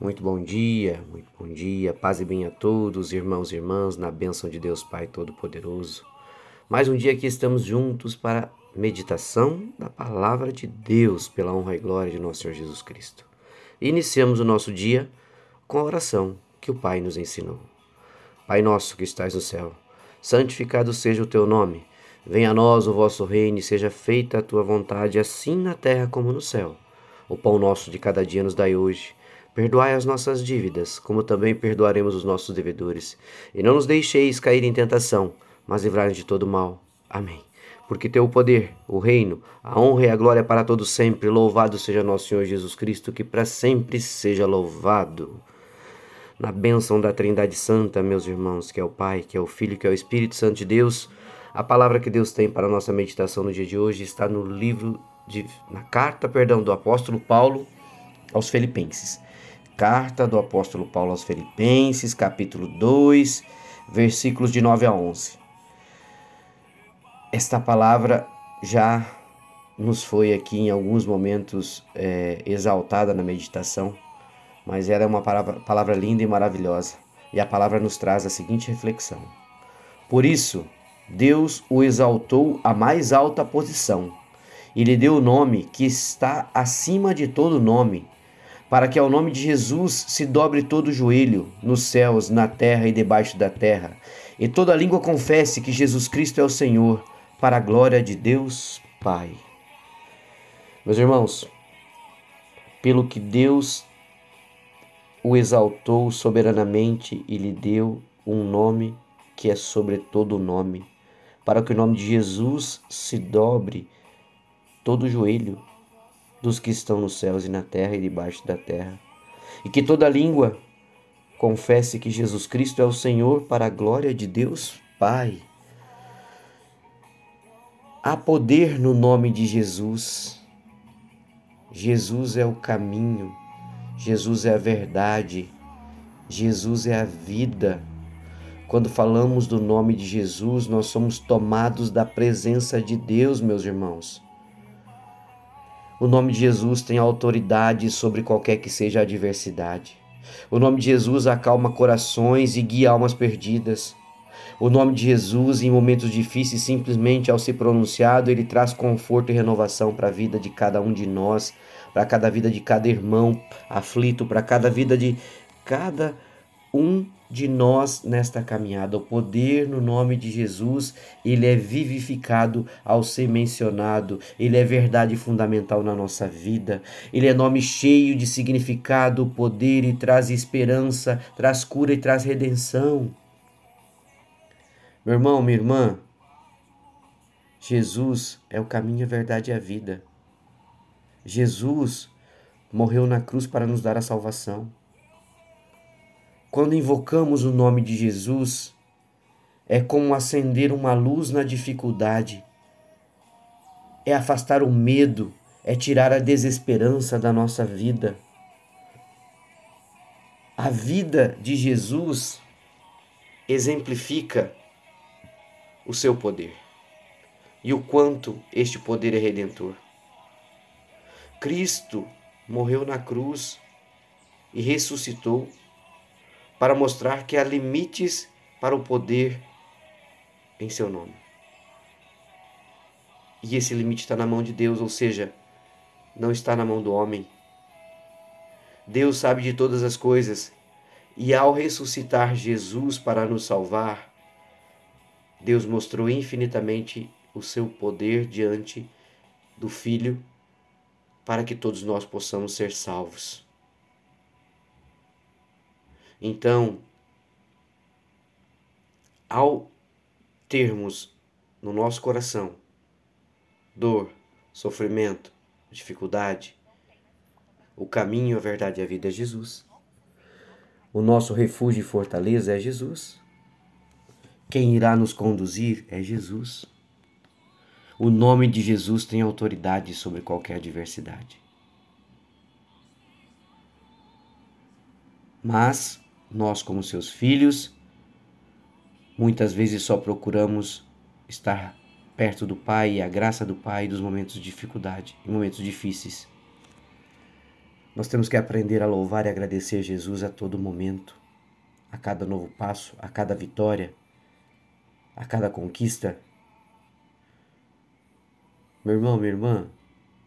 Muito bom dia, muito bom dia, paz e bem a todos, irmãos e irmãs, na bênção de Deus Pai Todo-Poderoso. Mais um dia que estamos juntos para meditação da palavra de Deus, pela honra e glória de nosso Senhor Jesus Cristo. Iniciamos o nosso dia com a oração que o Pai nos ensinou. Pai nosso que estais no céu, santificado seja o teu nome. Venha a nós o vosso reino e seja feita a tua vontade, assim na terra como no céu. O pão nosso de cada dia nos dai hoje Perdoai as nossas dívidas, como também perdoaremos os nossos devedores. E não nos deixeis cair em tentação, mas livrai-nos de todo mal. Amém. Porque teu poder, o reino, a honra e a glória para todos sempre. Louvado seja nosso Senhor Jesus Cristo, que para sempre seja louvado. Na bênção da Trindade Santa, meus irmãos, que é o Pai, que é o Filho, que é o Espírito Santo de Deus, a palavra que Deus tem para a nossa meditação no dia de hoje está no livro de na carta, perdão, do apóstolo Paulo aos Filipenses. Carta do apóstolo Paulo aos Filipenses, capítulo 2, versículos de 9 a 11. Esta palavra já nos foi aqui em alguns momentos é, exaltada na meditação, mas ela é uma palavra, palavra linda e maravilhosa. E a palavra nos traz a seguinte reflexão: Por isso, Deus o exaltou à mais alta posição e lhe deu o nome que está acima de todo nome para que ao nome de Jesus se dobre todo joelho, nos céus, na terra e debaixo da terra, e toda língua confesse que Jesus Cristo é o Senhor, para a glória de Deus Pai. Meus irmãos, pelo que Deus o exaltou soberanamente e lhe deu um nome que é sobre todo nome, para que o nome de Jesus se dobre todo joelho dos que estão nos céus e na terra e debaixo da terra. E que toda língua confesse que Jesus Cristo é o Senhor para a glória de Deus Pai. Há poder no nome de Jesus. Jesus é o caminho, Jesus é a verdade, Jesus é a vida. Quando falamos do nome de Jesus, nós somos tomados da presença de Deus, meus irmãos. O nome de Jesus tem autoridade sobre qualquer que seja a adversidade. O nome de Jesus acalma corações e guia almas perdidas. O nome de Jesus, em momentos difíceis, simplesmente ao ser pronunciado, ele traz conforto e renovação para a vida de cada um de nós, para cada vida de cada irmão aflito, para cada vida de cada um de nós nesta caminhada. O poder no nome de Jesus, ele é vivificado ao ser mencionado, ele é verdade fundamental na nossa vida. Ele é nome cheio de significado, poder e traz esperança, traz cura e traz redenção. Meu irmão, minha irmã, Jesus é o caminho, a verdade e a vida. Jesus morreu na cruz para nos dar a salvação. Quando invocamos o nome de Jesus, é como acender uma luz na dificuldade, é afastar o medo, é tirar a desesperança da nossa vida. A vida de Jesus exemplifica o seu poder e o quanto este poder é redentor. Cristo morreu na cruz e ressuscitou para mostrar que há limites para o poder em seu nome. E esse limite está na mão de Deus, ou seja, não está na mão do homem. Deus sabe de todas as coisas e ao ressuscitar Jesus para nos salvar, Deus mostrou infinitamente o seu poder diante do Filho para que todos nós possamos ser salvos. Então, ao termos no nosso coração dor, sofrimento, dificuldade, o caminho, a verdade e a vida é Jesus. O nosso refúgio e fortaleza é Jesus. Quem irá nos conduzir é Jesus. O nome de Jesus tem autoridade sobre qualquer adversidade. Mas nós, como seus filhos, muitas vezes só procuramos estar perto do Pai e a graça do Pai dos momentos de dificuldade e momentos difíceis. Nós temos que aprender a louvar e agradecer Jesus a todo momento, a cada novo passo, a cada vitória, a cada conquista. Meu irmão, minha irmã,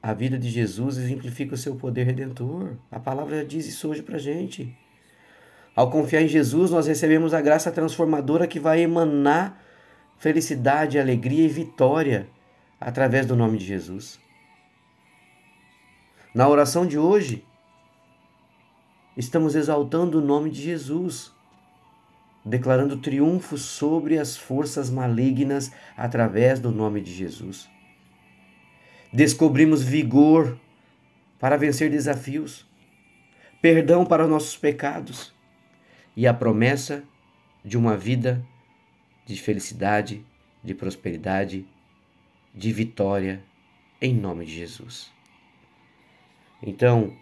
a vida de Jesus exemplifica o seu poder redentor. A palavra diz isso hoje pra gente. Ao confiar em Jesus, nós recebemos a graça transformadora que vai emanar felicidade, alegria e vitória através do nome de Jesus. Na oração de hoje, estamos exaltando o nome de Jesus, declarando triunfo sobre as forças malignas através do nome de Jesus. Descobrimos vigor para vencer desafios, perdão para nossos pecados e a promessa de uma vida de felicidade, de prosperidade, de vitória, em nome de Jesus. Então,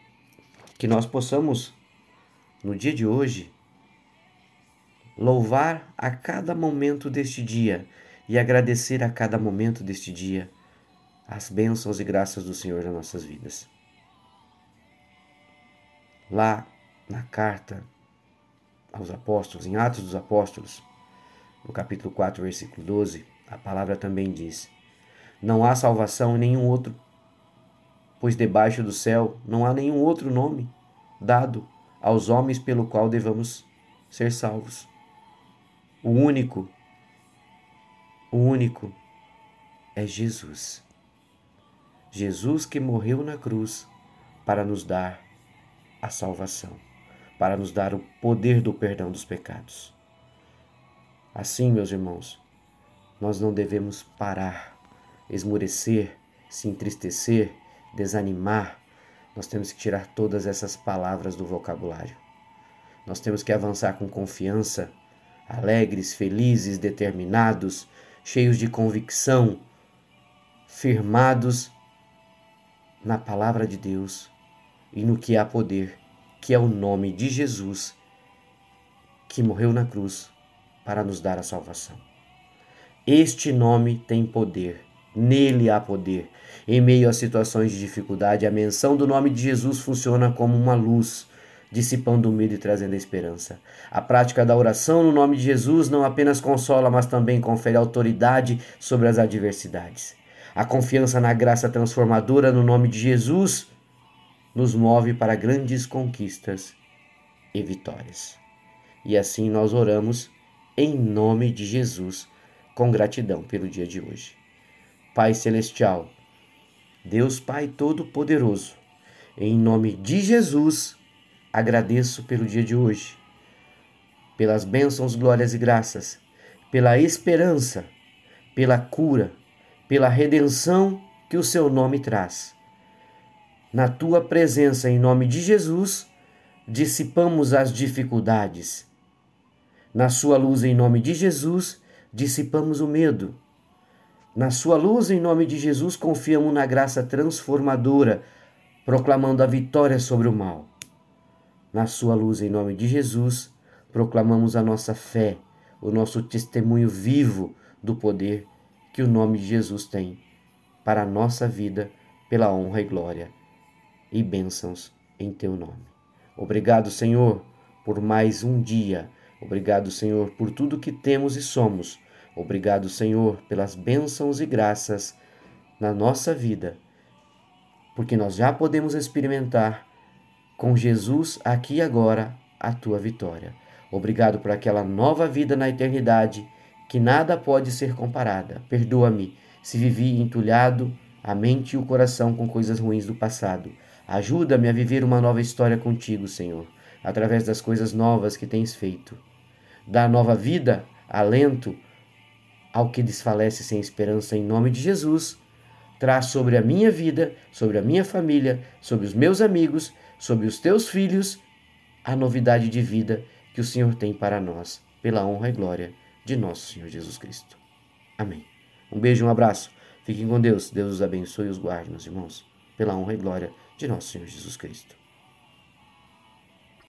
que nós possamos, no dia de hoje, louvar a cada momento deste dia e agradecer a cada momento deste dia as bênçãos e graças do Senhor nas nossas vidas. Lá na carta aos apóstolos, em Atos dos Apóstolos, no capítulo 4, versículo 12, a palavra também diz: Não há salvação em nenhum outro pois debaixo do céu não há nenhum outro nome dado aos homens pelo qual devamos ser salvos. O único, o único é Jesus. Jesus que morreu na cruz para nos dar a salvação, para nos dar o poder do perdão dos pecados. Assim, meus irmãos, nós não devemos parar, esmurecer, se entristecer desanimar, nós temos que tirar todas essas palavras do vocabulário. Nós temos que avançar com confiança, alegres, felizes, determinados, cheios de convicção, firmados na palavra de Deus e no que há poder, que é o nome de Jesus, que morreu na cruz para nos dar a salvação. Este nome tem poder Nele há poder. Em meio a situações de dificuldade, a menção do nome de Jesus funciona como uma luz, dissipando o medo e trazendo a esperança. A prática da oração no nome de Jesus não apenas consola, mas também confere autoridade sobre as adversidades. A confiança na graça transformadora no nome de Jesus nos move para grandes conquistas e vitórias. E assim nós oramos em nome de Jesus, com gratidão pelo dia de hoje. Pai Celestial, Deus Pai Todo-Poderoso, em nome de Jesus, agradeço pelo dia de hoje, pelas bênçãos, glórias e graças, pela esperança, pela cura, pela redenção que o seu nome traz. Na tua presença, em nome de Jesus, dissipamos as dificuldades. Na sua luz, em nome de Jesus, dissipamos o medo na sua luz, em nome de Jesus, confiamos na graça transformadora, proclamando a vitória sobre o mal. Na sua luz, em nome de Jesus, proclamamos a nossa fé, o nosso testemunho vivo do poder que o nome de Jesus tem para a nossa vida, pela honra e glória e bênçãos em teu nome. Obrigado, Senhor, por mais um dia. Obrigado, Senhor, por tudo que temos e somos Obrigado, Senhor, pelas bênçãos e graças na nossa vida, porque nós já podemos experimentar com Jesus aqui e agora a tua vitória. Obrigado por aquela nova vida na eternidade que nada pode ser comparada. Perdoa-me se vivi entulhado a mente e o coração com coisas ruins do passado. Ajuda-me a viver uma nova história contigo, Senhor, através das coisas novas que tens feito. Dá nova vida, alento, ao que desfalece sem esperança em nome de Jesus, traz sobre a minha vida, sobre a minha família, sobre os meus amigos, sobre os teus filhos, a novidade de vida que o Senhor tem para nós, pela honra e glória de nosso Senhor Jesus Cristo. Amém. Um beijo, um abraço. Fiquem com Deus. Deus os abençoe e os guarde, meus irmãos, pela honra e glória de nosso Senhor Jesus Cristo.